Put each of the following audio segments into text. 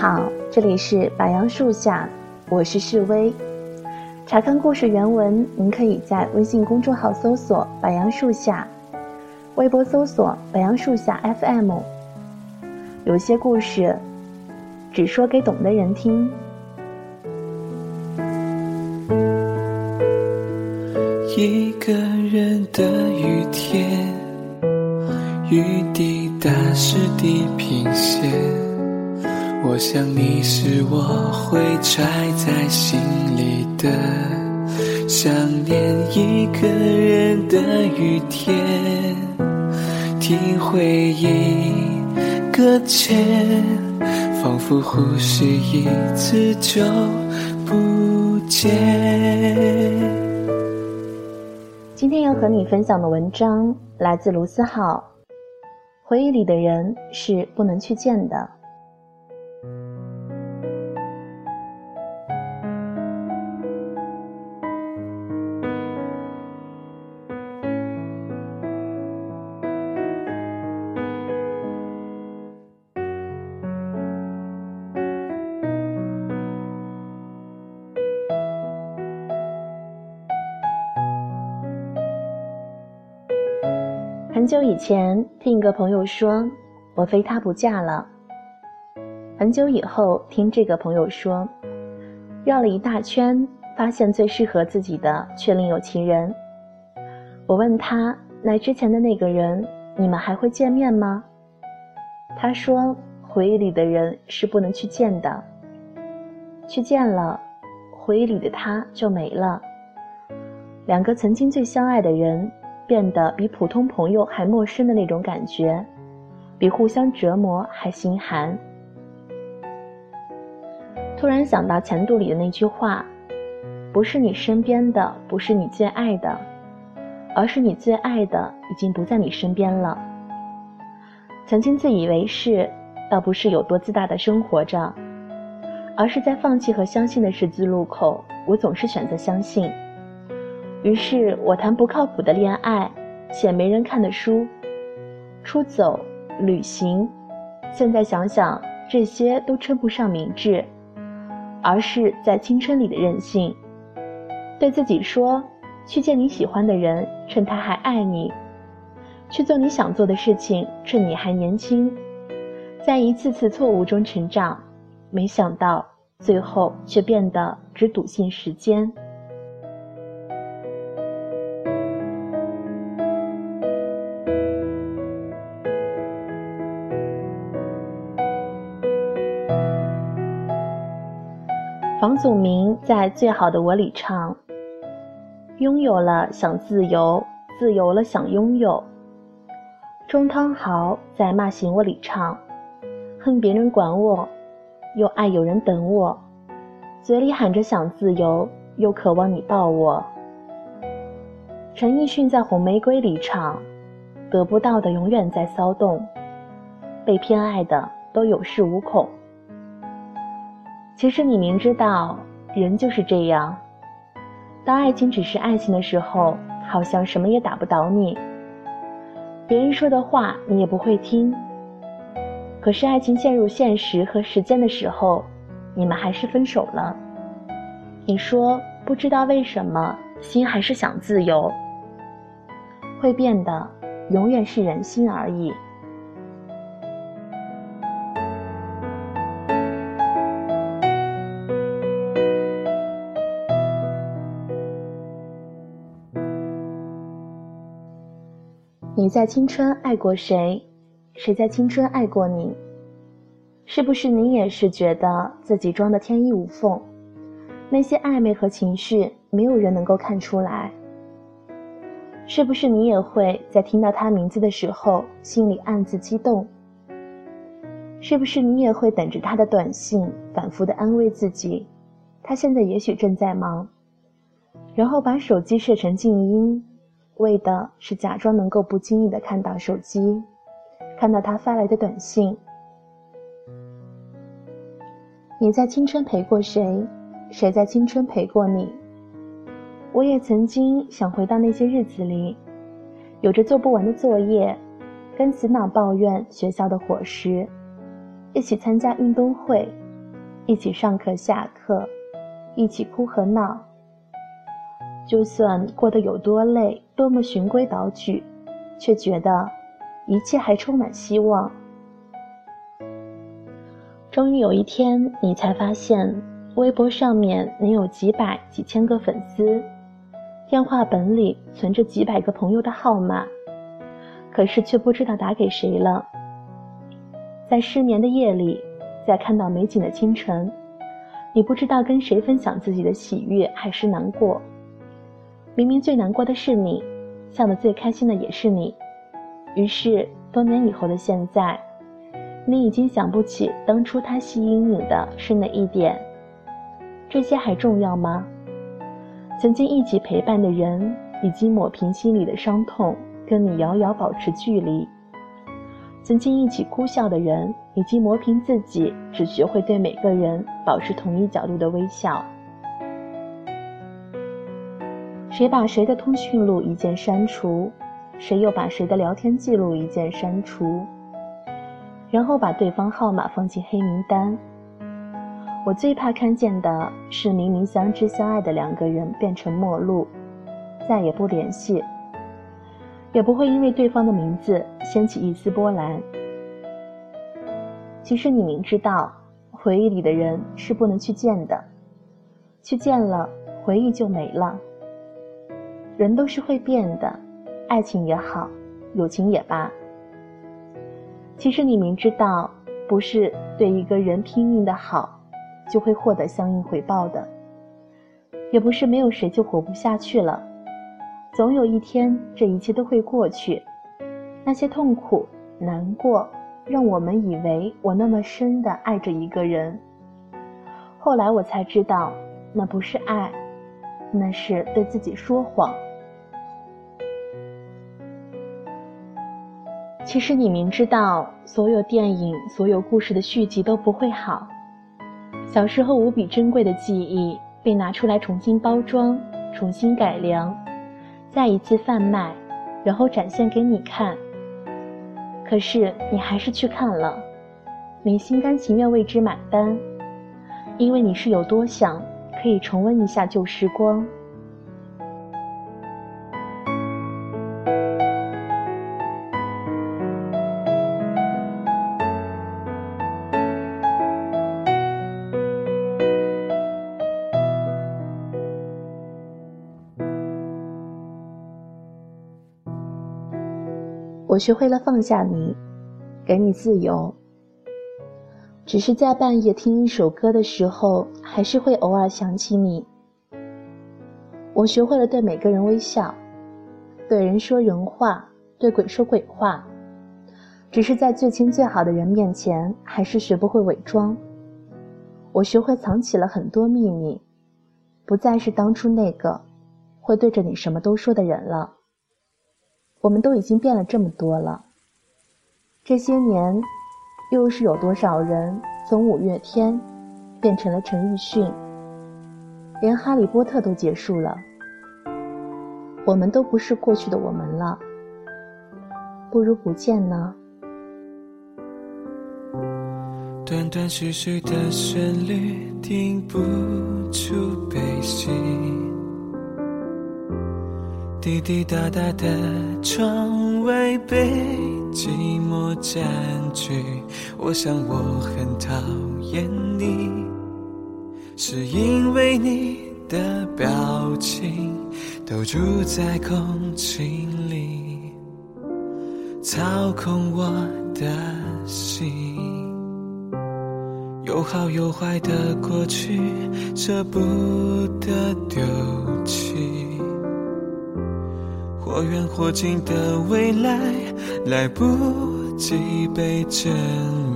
好，这里是白杨树下，我是示薇。查看故事原文，您可以在微信公众号搜索“白杨树下”，微博搜索“白杨树下 FM”。有些故事，只说给懂的人听。一个人的雨天，雨滴打湿地平线。我想你是我会揣在心里的想念。一个人的雨天，听回忆搁浅，仿佛呼吸一次就不见。今天要和你分享的文章来自卢思浩。回忆里的人是不能去见的。很久以前，听一个朋友说，我非他不嫁了。很久以后，听这个朋友说，绕了一大圈，发现最适合自己的却另有其人。我问他，来之前的那个人，你们还会见面吗？他说，回忆里的人是不能去见的，去见了，回忆里的他就没了。两个曾经最相爱的人。变得比普通朋友还陌生的那种感觉，比互相折磨还心寒。突然想到前度里的那句话：“不是你身边的，不是你最爱的，而是你最爱的已经不在你身边了。”曾经自以为是，倒不是有多自大的生活着，而是在放弃和相信的十字路口，我总是选择相信。于是我谈不靠谱的恋爱，写没人看的书，出走旅行。现在想想，这些都称不上明智，而是在青春里的任性。对自己说：去见你喜欢的人，趁他还爱你；去做你想做的事情，趁你还年轻。在一次次错误中成长，没想到最后却变得只笃信时间。房祖名在《最好的我》里唱：“拥有了想自由，自由了想拥有。”钟汤豪在《骂醒我》里唱：“恨别人管我，又爱有人等我，嘴里喊着想自由，又渴望你抱我。”陈奕迅在《红玫瑰》里唱：“得不到的永远在骚动，被偏爱的都有恃无恐。”其实你明知道，人就是这样。当爱情只是爱情的时候，好像什么也打不倒你。别人说的话你也不会听。可是爱情陷入现实和时间的时候，你们还是分手了。你说不知道为什么，心还是想自由。会变的，永远是人心而已。你在青春爱过谁？谁在青春爱过你？是不是你也是觉得自己装的天衣无缝？那些暧昧和情绪，没有人能够看出来。是不是你也会在听到他名字的时候，心里暗自激动？是不是你也会等着他的短信，反复的安慰自己，他现在也许正在忙，然后把手机设成静音。为的是假装能够不经意的看到手机，看到他发来的短信。你在青春陪过谁？谁在青春陪过你？我也曾经想回到那些日子里，有着做不完的作业，跟死脑抱怨学校的伙食，一起参加运动会，一起上课下课，一起哭和闹。就算过得有多累，多么循规蹈矩，却觉得一切还充满希望。终于有一天，你才发现，微博上面你有几百、几千个粉丝，电话本里存着几百个朋友的号码，可是却不知道打给谁了。在失眠的夜里，在看到美景的清晨，你不知道跟谁分享自己的喜悦还是难过。明明最难过的是你，笑得最开心的也是你。于是多年以后的现在，你已经想不起当初他吸引你的是哪一点。这些还重要吗？曾经一起陪伴的人，已经抹平心里的伤痛，跟你遥遥保持距离。曾经一起哭笑的人，已经磨平自己，只学会对每个人保持同一角度的微笑。谁把谁的通讯录一键删除，谁又把谁的聊天记录一键删除，然后把对方号码放进黑名单。我最怕看见的是明明相知相爱的两个人变成陌路，再也不联系。也不会因为对方的名字掀起一丝波澜。其实你明知道，回忆里的人是不能去见的，去见了，回忆就没了。人都是会变的，爱情也好，友情也罢。其实你明知道，不是对一个人拼命的好，就会获得相应回报的，也不是没有谁就活不下去了。总有一天，这一切都会过去。那些痛苦、难过，让我们以为我那么深的爱着一个人。后来我才知道，那不是爱，那是对自己说谎。其实你明知道，所有电影、所有故事的续集都不会好。小时候无比珍贵的记忆，被拿出来重新包装、重新改良。再一次贩卖，然后展现给你看。可是你还是去看了，你心甘情愿为之买单，因为你是有多想可以重温一下旧时光。学会了放下你，给你自由。只是在半夜听一首歌的时候，还是会偶尔想起你。我学会了对每个人微笑，对人说人话，对鬼说鬼话。只是在最亲最好的人面前，还是学不会伪装。我学会藏起了很多秘密，不再是当初那个会对着你什么都说的人了。我们都已经变了这么多了。这些年，又是有多少人从五月天变成了陈奕迅？连哈利波特都结束了，我们都不是过去的我们了。不如不见呢？断断续续的旋律，听不出悲喜。滴滴答答的窗外被寂寞占据，我想我很讨厌你，是因为你的表情都住在空气里，操控我的心，有好有坏的过去，舍不得丢弃。或远或近的未来，来不及被证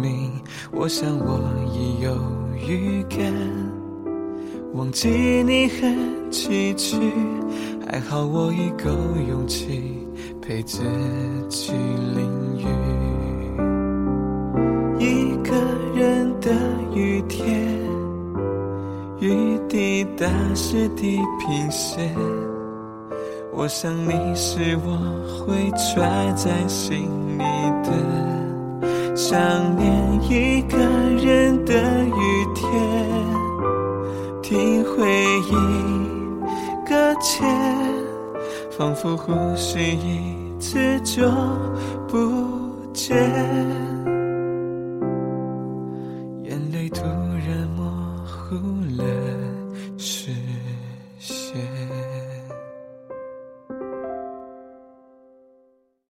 明。我想我已有预感，忘记你很崎岖，还好我已够勇气陪自己淋雨。一个人的雨天，雨滴打湿地平线。我想你是我会揣在心里的想念，一个人的雨天，听回忆搁浅，仿佛呼吸一次就不见，